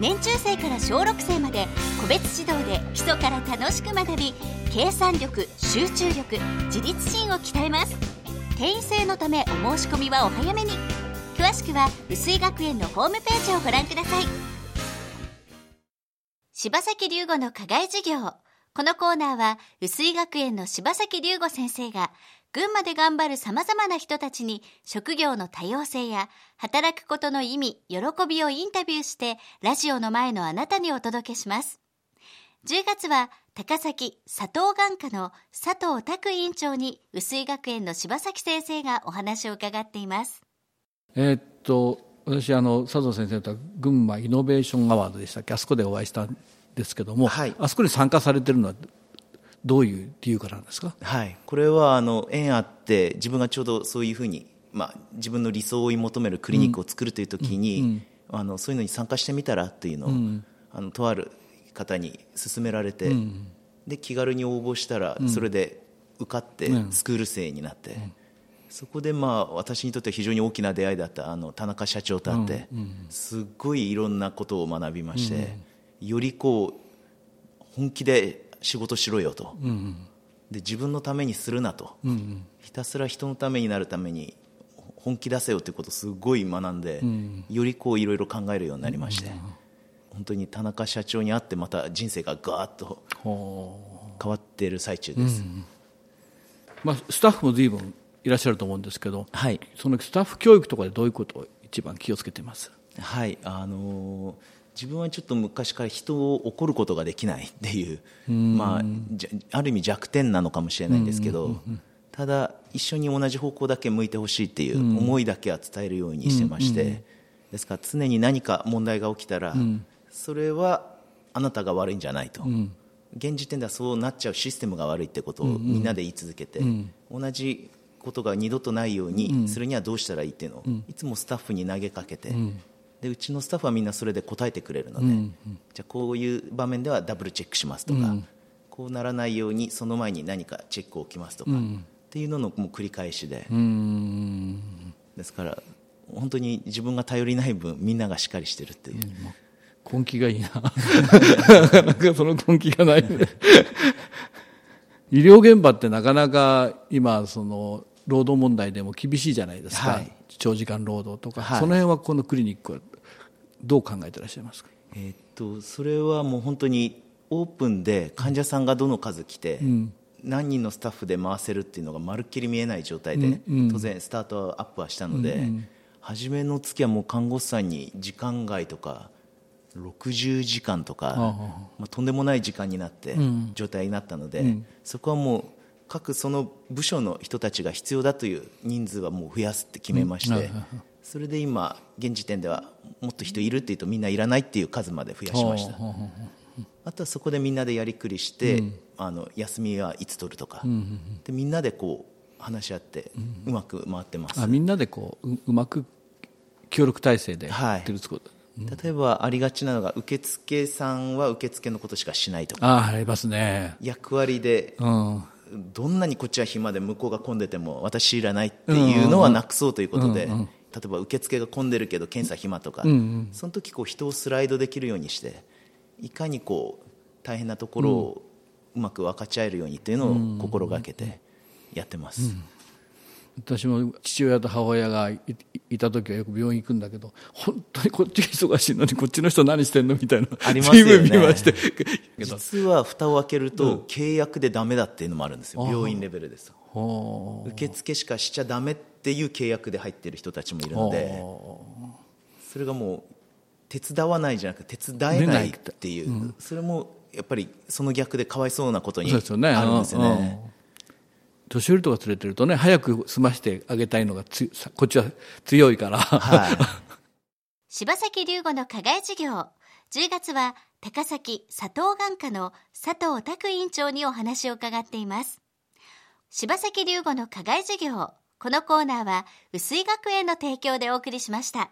年中生から小6生まで個別指導で基礎から楽しく学び計算力集中力自立心を鍛えます。定員制のためお申し込みはお早めに。詳しくは薄井学園のホームページをご覧ください。柴崎龍吾の課外授業。このコーナーは薄井学園の柴崎龍吾先生が群馬で頑張る様々な人たちに職業の多様性や働くことの意味、喜びをインタビューしてラジオの前のあなたにお届けします。10月は高崎佐藤眼科の佐藤拓院長に薄井学園の柴崎先生がお話を伺っています。えーっと私あの佐藤先生とは群馬イノベーションアワードでしたっけ？あそこでお会いしたんですけども、はいあそこに参加されてるのはどういう理由からなんですか？はい、これはあの縁あって自分がちょうどそういうふうに、まあ、自分の理想を追い求めるクリニックを作るという時に、あのそういうのに参加してみたらっていうのを、あのとある方に勧められて、で気軽に応募したらそれで受かってスクール生になって、そこでまあ私にとっては非常に大きな出会いだったあの田中社長と会って、すっごいいろんなことを学びまして、よりこう本気で仕事しろよと、で自分のためにするなと、ひたすら人のためになるために本気出せよということをすごい学んで、よりこういろいろ考えるようになりまして、本当に田中社長に会ってまた人生がガーッと変わっている最中です、まあ、スタッフも随分いらっしゃると思うんですけど、はい。そのスタッフ教育とかでどういうことを一番気をつけてます？はいあのー自分はちょっと昔から人を怒ることができないっていうまあ、ある意味弱点なのかもしれないんですけど、ただ一緒に同じ方向だけ向いてほしいっていう思いだけは伝えるようにしてまして、ですから常に何か問題が起きたら、それはあなたが悪いんじゃないと、現時点ではそうなっちゃうシステムが悪いってことをみんなで言い続けて、同じことが二度とないようにするにはどうしたらいいっていうのを、いつもスタッフに投げかけて、でうちのスタッフはみんなそれで答えてくれるので、じゃあこういう場面ではダブルチェックしますとか、こうならないようにその前に何かチェックを置きますとか、っていうののもう繰り返しで、ですから本当に自分が頼りない分みんながしっかりしてるっていう、根気がいいな。なかなかその根気がないね。医療現場ってなかなか今その労働問題でも厳しいじゃないですか、はい長時間労働とか、はい。その辺はこのクリニックはどう考えてらっしゃいますか？えーっとそれはもう本当にオープンで患者さんがどの数来て、何人のスタッフで回せるっていうのがまるっきり見えない状態で、当然スタートアップはしたので、初めの月はもう看護師さんに時間外とか60時間とか、まあ、とんでもない時間になって状態になったので、そこはもう各その部署の人たちが必要だという人数はもう増やすって決めまして、それで今現時点ではもっと人いるっていうとみんないらないっていう数まで増やしました。あとはそこでみんなでやりくりして、あの休みはいつ取るとか、でみんなでこう話し合ってうまく回ってます、あみんなでこうううまく協力体制でやはい。ってるってこと、例えばありがちなのが受付さんは受付のことしかしないとか。ああありますね。役割でうんどんなにこっちは暇で向こうが混んでても私いらないっていうのはなくそうということで、例えば受付が混んでるけど検査暇とか、その時こう人をスライドできるようにしていかにこう大変なところをうまく分かち合えるようにっていうのを心がけてやってます、私も父親と母親がいいた時はよく病院行くんだけど本当にこっちが忙しいのにこっちの人何してんのみたいなありますよね。見まして。実は蓋を開けると契約でダメだっていうのもあるんですよ。病院レベルです受付しかしちゃダメっていう契約で入ってる人たちもいるのでそれがもう手伝わないじゃなくて手伝えないっていう、それもやっぱりその逆でかわいそうなことにあるんですようんうん。ね。年寄りとか連れてるとね早く済ましてあげたいのがつさこっちは強いから、はい。柴崎龍吾の課外授業。10月は高崎佐藤眼科の佐藤拓院長にお話を伺っています。柴崎龍吾の課外授業。このコーナーは薄井学園の提供でお送りしました。